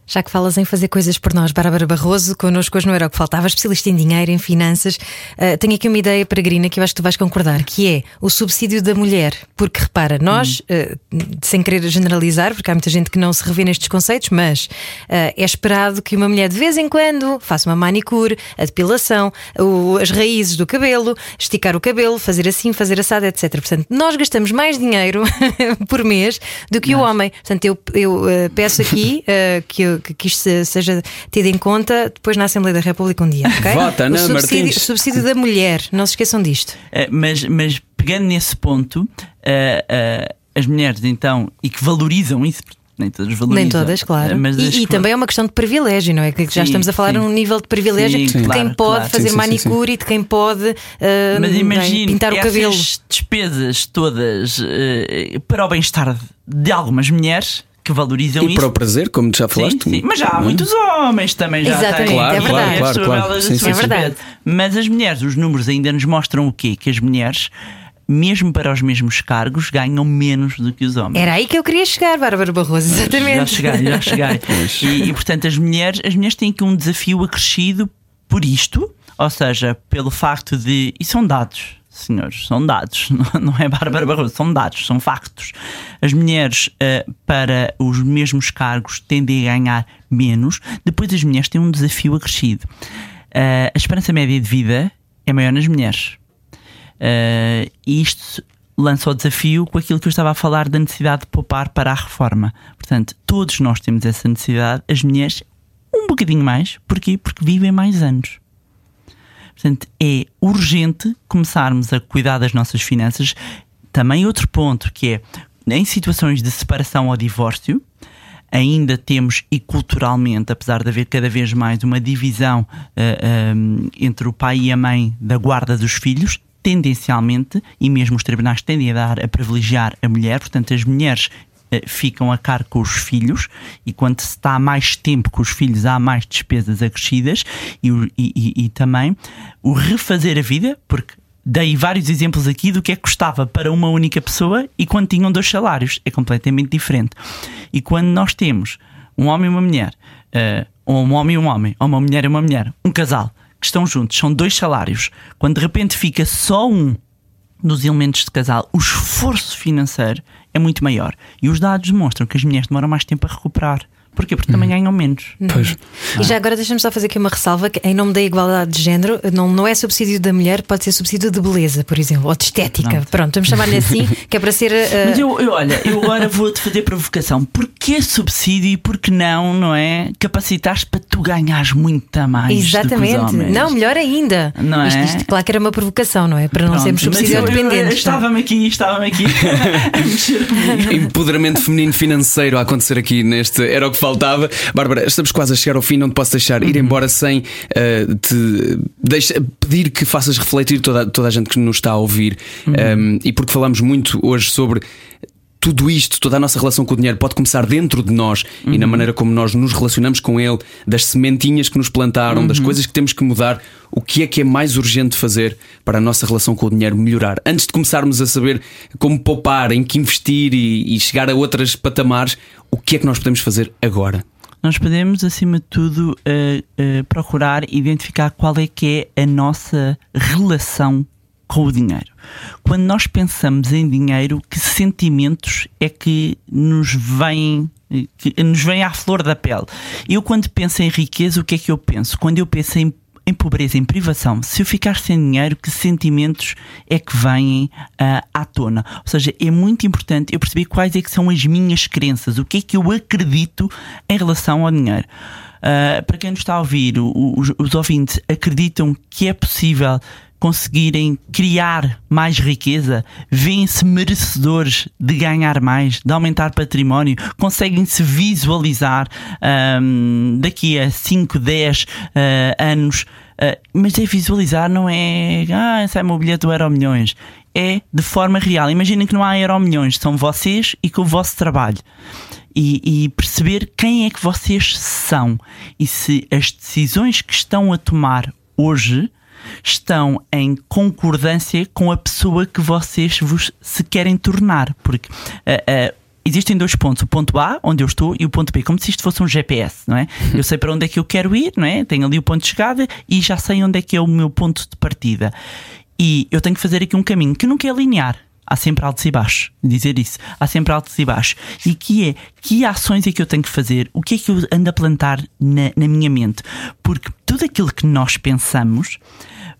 Já que falas em fazer coisas por nós, Bárbara Barroso, connosco hoje não era o que faltava, especialista em dinheiro, em finanças. Uh, tenho aqui uma ideia peregrina que eu acho que tu vais concordar, que é o subsídio da mulher. Porque repara, nós, uh, sem querer generalizar, porque há muita gente que não se revê nestes conceitos, mas uh, é esperado que uma mulher de vez em quando faça uma manicure, a depilação, o, as raízes do cabelo, esticar o cabelo, fazer assim, fazer assado, etc. Portanto, nós gastamos mais dinheiro por mês do que o homem. Portanto, eu, eu peço aqui que eu que, que isto seja tido em conta depois na Assembleia da República um dia. Okay? Vota, o subsídio, Martins. subsídio da mulher, não se esqueçam disto. Uh, mas, mas pegando nesse ponto, uh, uh, as mulheres então, e que valorizam isso, nem todas valorizam. Nem todas, claro. Mas e, e também é uma questão de privilégio, não é? Que já estamos a falar sim. num nível de privilégio sim, de claro, quem pode claro. fazer sim, manicure e de quem pode uh, mas imagine, pintar o cabelo. despesas todas uh, para o bem-estar de algumas mulheres que valorizam e isso. para o prazer, como tu já falaste. Sim, sim. Mas já há muitos homens também já Exatamente, têm. Claro, é verdade. claro, claro, claro. Sim, sim, é verdade. Mas as mulheres, os números ainda nos mostram o quê? Que as mulheres mesmo para os mesmos cargos, ganham menos do que os homens. Era aí que eu queria chegar, Bárbara Barroso, exatamente. Já cheguei, já cheguei. e, e, portanto, as mulheres, as mulheres têm aqui um desafio acrescido por isto, ou seja, pelo facto de. E são dados, senhores, são dados, não é Bárbara Barroso, são dados, são factos. As mulheres uh, para os mesmos cargos tendem a ganhar menos, depois as mulheres têm um desafio acrescido. Uh, a esperança média de vida é maior nas mulheres. Uh, isto lança o desafio com aquilo que eu estava a falar da necessidade de poupar para a reforma. Portanto, todos nós temos essa necessidade, as mulheres um bocadinho mais. Porquê? Porque vivem mais anos. Portanto, é urgente começarmos a cuidar das nossas finanças. Também outro ponto que é em situações de separação ou divórcio, ainda temos e culturalmente, apesar de haver cada vez mais uma divisão uh, um, entre o pai e a mãe da guarda dos filhos, tendencialmente, e mesmo os tribunais tendem a dar a privilegiar a mulher, portanto, as mulheres ficam a cargo com os filhos, e quando se está mais tempo com os filhos, há mais despesas acrescidas, e, e, e, também o refazer a vida, porque dei vários exemplos aqui do que é que custava para uma única pessoa e quando tinham dois salários. É completamente diferente. E quando nós temos um homem e uma mulher, uh, ou um homem e um homem, ou uma mulher e uma mulher, um casal, que estão juntos, são dois salários, quando de repente fica só um dos elementos de casal, o esforço financeiro é muito maior. E os dados demonstram que as mulheres demoram mais tempo a recuperar. Porquê? Porque também ganham menos. Pois. E já agora deixa-me só fazer aqui uma ressalva que, em nome da igualdade de género, não, não é subsídio da mulher, pode ser subsídio de beleza, por exemplo, ou de estética. Pronto. Pronto, vamos chamar-lhe assim, que é para ser. uh, Mas eu, eu, olha, eu agora vou-te fazer provocação. Porquê subsídio e por que não, não é? Capacitaste para tu ganhares muito mais. do que os Exatamente. Não, melhor ainda. Não é? isto, isto, claro que era uma provocação, não é? Para não Pronto, sermos subsídio dependentes. Estava-me aqui, estava-me aqui a mexer comigo. Empoderamento feminino financeiro a acontecer aqui neste Era o que faltava. Bárbara, estamos quase a chegar ao fim, não te posso deixar ir embora sem eh, te deixa- pedir que faças refletir toda, toda a gente que nos está a ouvir. Um, e porque falamos muito hoje sobre. Tudo isto, toda a nossa relação com o dinheiro pode começar dentro de nós e na maneira como nós nos relacionamos com ele, das sementinhas que nos plantaram, das coisas que temos que mudar. O que é que é mais urgente fazer para a nossa relação com o dinheiro melhorar? Antes de começarmos a saber como poupar, em que investir e, e chegar a outras patamares, o que é que nós podemos fazer agora? Nós podemos, acima de tudo, eh, eh, procurar identificar qual é que é a nossa relação com o dinheiro. Quando nós pensamos em dinheiro, que sentimentos é que nos vêm que nos vêm à flor da pele? Eu quando penso em riqueza, o que é que eu penso? Quando eu penso em em pobreza, em privação, se eu ficar sem dinheiro, que sentimentos é que vêm ah, à tona? Ou seja, é muito importante eu perceber quais é que são as minhas crenças, o que é que eu acredito em relação ao dinheiro. Ah, para quem nos está a ouvir, os, os ouvintes acreditam que é possível conseguirem criar mais riqueza, veem-se merecedores de ganhar mais, de aumentar património, conseguem-se visualizar ahm, daqui a 5, 10 ah, anos. Ah, mas é visualizar, não é ah, esse é o meu bilhete do Euro Milhões. É de forma real. Imaginem que não há Euro Milhões, são vocês e com o vosso trabalho e, e perceber quem é que vocês são e se as decisões que estão a tomar hoje estão em concordância com a pessoa que vocês vos se querem tornar, porque ah, ah, existem dois pontos: o ponto A, onde eu estou, e o ponto B, como se isto fosse um GPS, não é? Eu sei para onde é que eu quero ir, não é? Tenho ali o ponto de chegada e já sei onde é que é o meu ponto de partida. E eu tenho que fazer aqui um caminho que nunca é linear. Há sempre altos e baixos, dizer isso. Há sempre altos e baixos. E que é, que ações é que eu tenho que fazer? O que é que eu ando a plantar na, na minha mente? Porque tudo aquilo que nós pensamos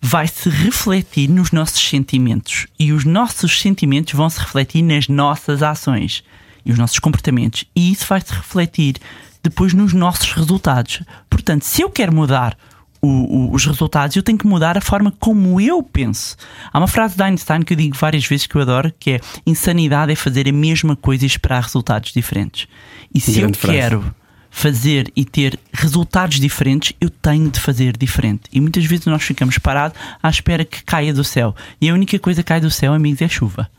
vai se refletir nos nossos sentimentos. E os nossos sentimentos vão se refletir nas nossas ações e os nossos comportamentos. E isso vai se refletir depois nos nossos resultados. Portanto, se eu quero mudar o, o, os resultados, eu tenho que mudar a forma como eu penso. Há uma frase de Einstein que eu digo várias vezes que eu adoro, que é insanidade é fazer a mesma coisa e esperar resultados diferentes. E se eu frase. quero fazer e ter resultados diferentes, eu tenho de fazer diferente. E muitas vezes nós ficamos parados à espera que caia do céu. E a única coisa que cai do céu, amigos, é chuva.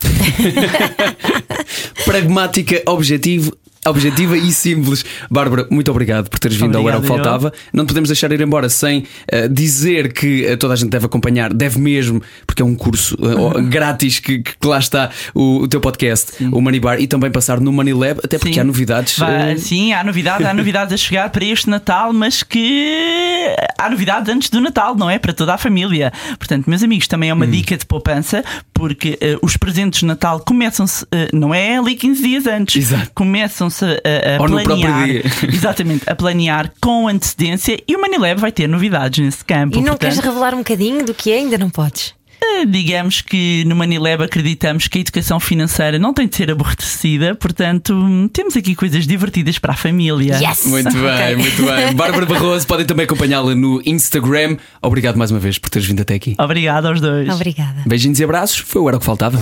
Pragmática, objetivo, objetiva e simples. Bárbara, muito obrigado por teres vindo obrigado, ao Era o que Faltava. Não podemos deixar ir embora sem uh, dizer que uh, toda a gente deve acompanhar, deve mesmo, porque é um curso uh, grátis que, que, lá está o, o teu podcast, sim. o Money Bar, e também passar no Money Lab, até porque sim. há novidades. Vai, sim, há novidades, há novidades a chegar para este Natal, mas que há novidades antes do Natal, não é? Para toda a família. Portanto, meus amigos, também é uma hum. dica de poupança, porque os presentes de Natal começam-se, não é ali 15 dias antes, Exato. começam começam-se a, a planear. Exatamente, a planear com antecedência e o Manilab vai ter novidades nesse campo. E não portanto, queres revelar um bocadinho do que é? Ainda não podes. Eh, digamos que no Manilab acreditamos que a educação financeira não tem de ser aborrecida, portanto, temos aqui coisas divertidas para a família. Yes! Muito bem, okay. muito bem. Bárbara Barroso, podem também acompanhá-la no Instagram. Obrigado mais uma vez por teres vindo até aqui. Obrigado aos dois. Obrigada. Beijinhos e abraços. Foi o Era o que Faltava.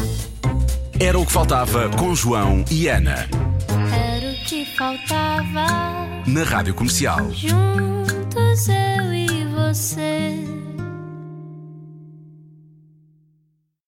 Era o que faltava com João e Ana que faltava. Na Rádio Comercial. Juntos eu e você.